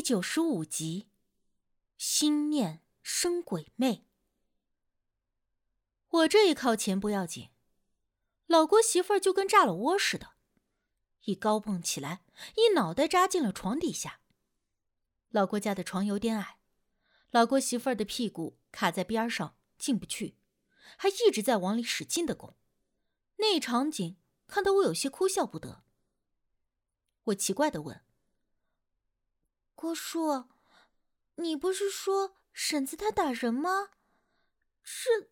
第九十五集，心念生鬼魅。我这一靠前不要紧，老郭媳妇儿就跟炸了窝似的，一高蹦起来，一脑袋扎进了床底下。老郭家的床有点矮，老郭媳妇儿的屁股卡在边上进不去，还一直在往里使劲的拱。那场景看得我有些哭笑不得。我奇怪的问。郭叔，你不是说婶子她打人吗？是。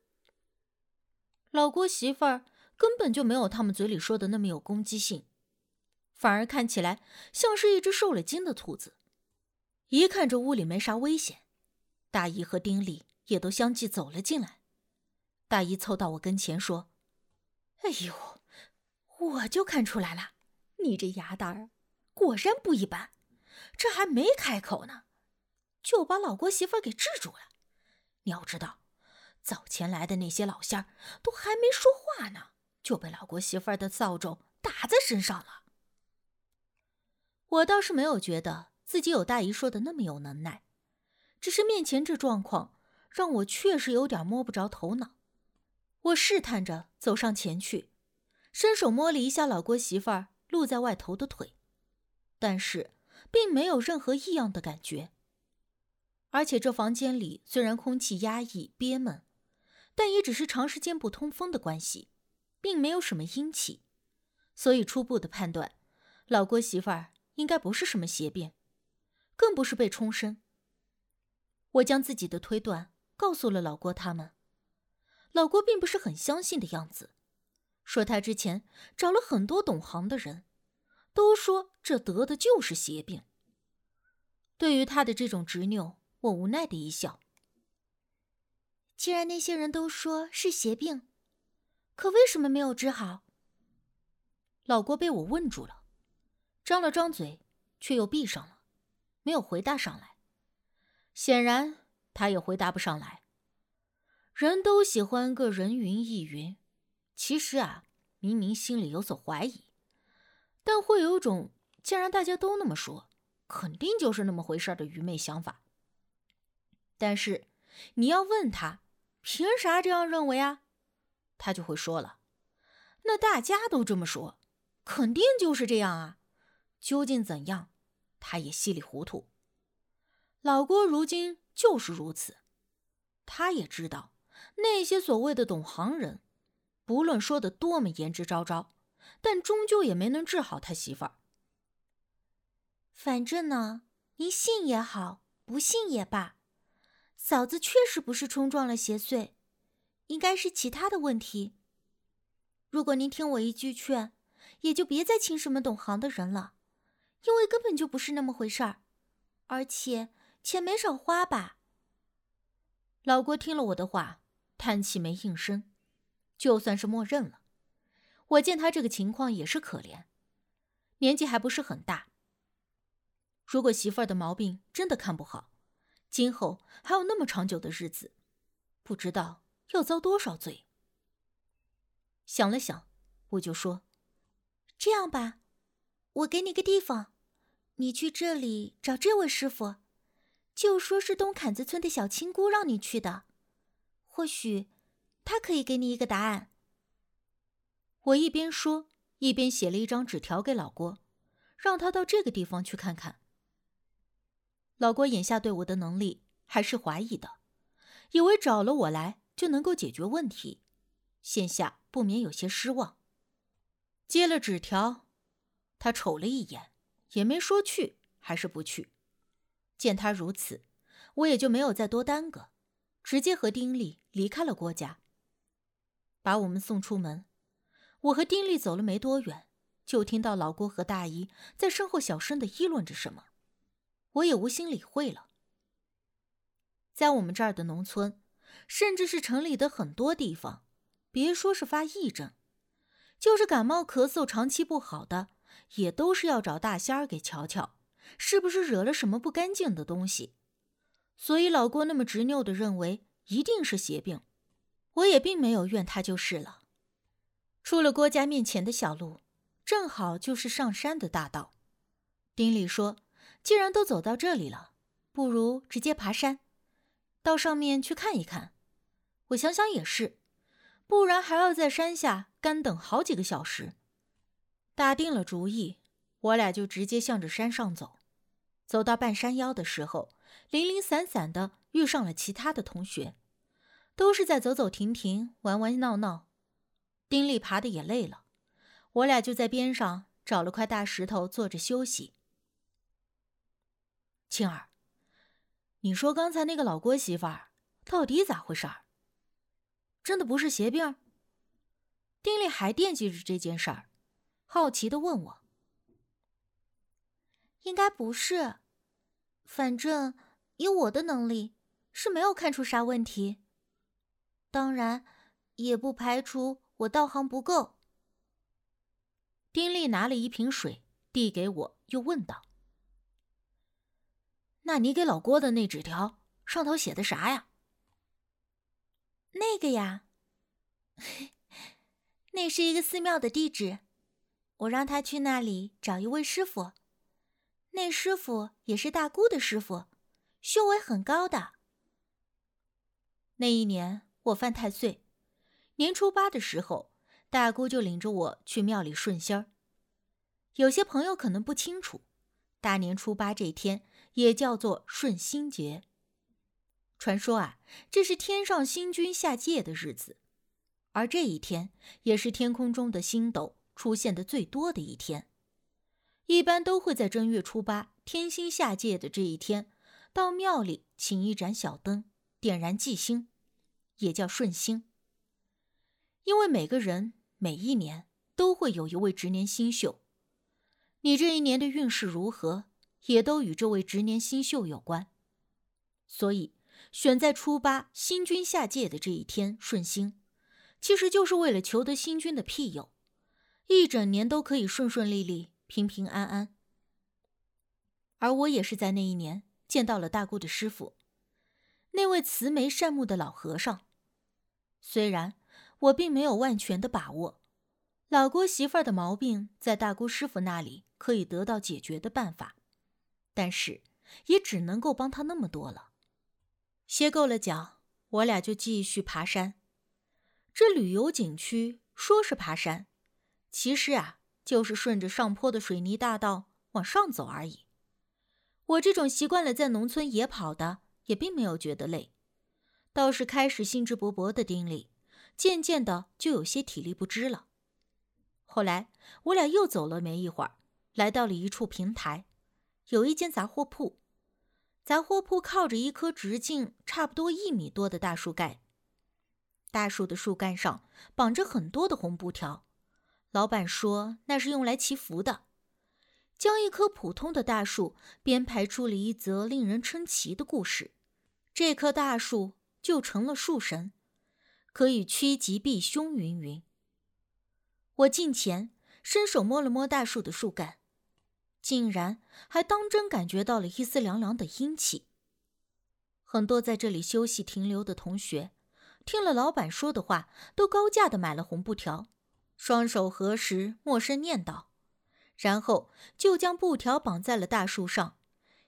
老郭媳妇儿根本就没有他们嘴里说的那么有攻击性，反而看起来像是一只受了惊的兔子。一看这屋里没啥危险，大姨和丁力也都相继走了进来。大姨凑到我跟前说：“哎呦，我就看出来了，你这牙蛋儿果然不一般。”这还没开口呢，就把老郭媳妇给制住了。你要知道，早前来的那些老仙儿都还没说话呢，就被老郭媳妇的扫帚打在身上了。我倒是没有觉得自己有大姨说的那么有能耐，只是面前这状况让我确实有点摸不着头脑。我试探着走上前去，伸手摸了一下老郭媳妇儿露在外头的腿，但是。并没有任何异样的感觉，而且这房间里虽然空气压抑憋闷，但也只是长时间不通风的关系，并没有什么阴气，所以初步的判断，老郭媳妇儿应该不是什么邪变，更不是被冲身。我将自己的推断告诉了老郭他们，老郭并不是很相信的样子，说他之前找了很多懂行的人。都说这得的就是邪病。对于他的这种执拗，我无奈的一笑。既然那些人都说是邪病，可为什么没有治好？老郭被我问住了，张了张嘴，却又闭上了，没有回答上来。显然，他也回答不上来。人都喜欢个人云亦云，其实啊，明明心里有所怀疑。但会有种，既然大家都那么说，肯定就是那么回事的愚昧想法。但是你要问他，凭啥这样认为啊？他就会说了，那大家都这么说，肯定就是这样啊。究竟怎样，他也稀里糊涂。老郭如今就是如此，他也知道那些所谓的懂行人，不论说的多么言之凿凿。但终究也没能治好他媳妇儿。反正呢，您信也好，不信也罢，嫂子确实不是冲撞了邪祟，应该是其他的问题。如果您听我一句劝，也就别再请什么懂行的人了，因为根本就不是那么回事儿，而且钱没少花吧。老郭听了我的话，叹气没应声，就算是默认了。我见他这个情况也是可怜，年纪还不是很大。如果媳妇儿的毛病真的看不好，今后还有那么长久的日子，不知道要遭多少罪。想了想，我就说：“这样吧，我给你个地方，你去这里找这位师傅，就说是东坎子村的小青姑让你去的，或许他可以给你一个答案。”我一边说，一边写了一张纸条给老郭，让他到这个地方去看看。老郭眼下对我的能力还是怀疑的，以为找了我来就能够解决问题，现下不免有些失望。接了纸条，他瞅了一眼，也没说去还是不去。见他如此，我也就没有再多耽搁，直接和丁力离开了郭家，把我们送出门。我和丁力走了没多远，就听到老郭和大姨在身后小声的议论着什么，我也无心理会了。在我们这儿的农村，甚至是城里的很多地方，别说是发疫症，就是感冒咳嗽长期不好的，也都是要找大仙儿给瞧瞧，是不是惹了什么不干净的东西。所以老郭那么执拗的认为一定是邪病，我也并没有怨他就是了。出了郭家面前的小路，正好就是上山的大道。丁力说：“既然都走到这里了，不如直接爬山，到上面去看一看。我想想也是，不然还要在山下干等好几个小时。打定了主意，我俩就直接向着山上走。走到半山腰的时候，零零散散的遇上了其他的同学，都是在走走停停、玩玩闹闹。丁力爬的也累了，我俩就在边上找了块大石头坐着休息。青儿，你说刚才那个老郭媳妇儿到底咋回事儿？真的不是邪病？丁力还惦记着这件事儿，好奇的问我。应该不是，反正以我的能力是没有看出啥问题。当然，也不排除我道行不够。丁力拿了一瓶水递给我，又问道：“那你给老郭的那纸条上头写的啥呀？”那个呀，那是一个寺庙的地址，我让他去那里找一位师傅。那师傅也是大姑的师傅，修为很高的。那一年我犯太岁，年初八的时候，大姑就领着我去庙里顺仙儿。有些朋友可能不清楚，大年初八这天也叫做顺心节。传说啊，这是天上星君下界的日子，而这一天也是天空中的星斗出现的最多的一天。一般都会在正月初八天星下界的这一天，到庙里请一盏小灯，点燃祭星，也叫顺星。因为每个人每一年都会有一位值年星宿，你这一年的运势如何，也都与这位值年星宿有关。所以选在初八星君下界的这一天顺星，其实就是为了求得星君的庇佑，一整年都可以顺顺利利。平平安安。而我也是在那一年见到了大姑的师傅，那位慈眉善目的老和尚。虽然我并没有万全的把握，老郭媳妇儿的毛病在大姑师傅那里可以得到解决的办法，但是也只能够帮他那么多了。歇够了脚，我俩就继续爬山。这旅游景区说是爬山，其实啊。就是顺着上坡的水泥大道往上走而已。我这种习惯了在农村野跑的，也并没有觉得累，倒是开始兴致勃勃的丁力，渐渐的就有些体力不支了。后来我俩又走了没一会儿，来到了一处平台，有一间杂货铺。杂货铺靠着一棵直径差不多一米多的大树盖，大树的树干上绑着很多的红布条。老板说那是用来祈福的，将一棵普通的大树编排出了一则令人称奇的故事。这棵大树就成了树神，可以趋吉避凶。云云。我近前伸手摸了摸大树的树干，竟然还当真感觉到了一丝凉凉的阴气。很多在这里休息停留的同学，听了老板说的话，都高价的买了红布条。双手合十，默声念叨，然后就将布条绑在了大树上，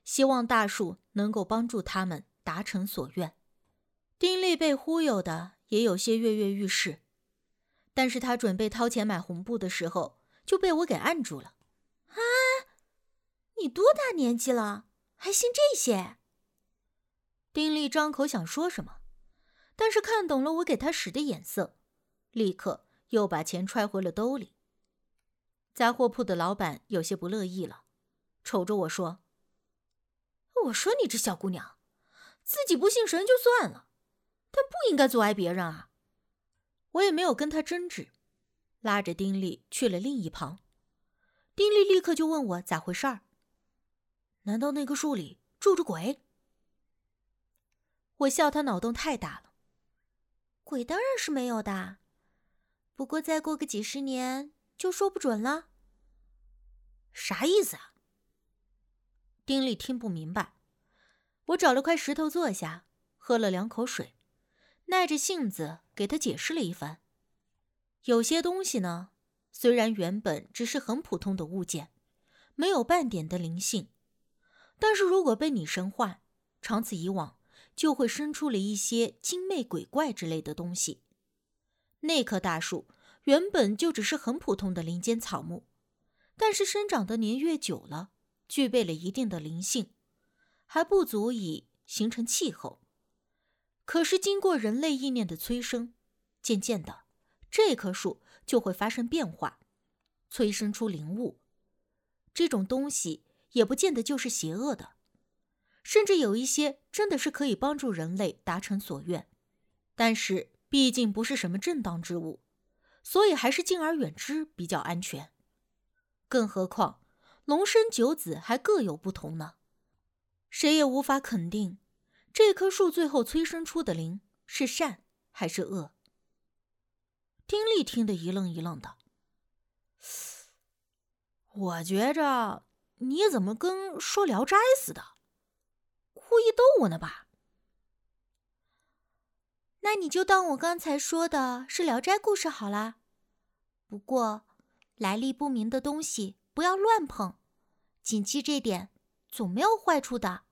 希望大树能够帮助他们达成所愿。丁力被忽悠的也有些跃跃欲试，但是他准备掏钱买红布的时候，就被我给按住了。啊，你多大年纪了，还信这些？丁力张口想说什么，但是看懂了我给他使的眼色，立刻。又把钱揣回了兜里。杂货铺的老板有些不乐意了，瞅着我说：“我说你这小姑娘，自己不信神就算了，他不应该阻碍别人啊。”我也没有跟他争执，拉着丁力去了另一旁。丁力立刻就问我咋回事儿？难道那棵树里住着鬼？我笑他脑洞太大了。鬼当然是没有的。不过再过个几十年就说不准了。啥意思啊？丁力听不明白。我找了块石头坐下，喝了两口水，耐着性子给他解释了一番。有些东西呢，虽然原本只是很普通的物件，没有半点的灵性，但是如果被你神化，长此以往，就会生出了一些精魅鬼怪之类的东西。那棵大树原本就只是很普通的林间草木，但是生长的年月久了，具备了一定的灵性，还不足以形成气候。可是经过人类意念的催生，渐渐的，这棵树就会发生变化，催生出灵物。这种东西也不见得就是邪恶的，甚至有一些真的是可以帮助人类达成所愿。但是毕竟不是什么正当之物，所以还是敬而远之比较安全。更何况龙生九子还各有不同呢，谁也无法肯定。这棵树最后催生出的灵是善还是恶？丁力听得一愣一愣的。我觉着你怎么跟说《聊斋》似的，故意逗我呢吧？那你就当我刚才说的是《聊斋》故事好啦。不过，来历不明的东西不要乱碰，谨记这点，总没有坏处的。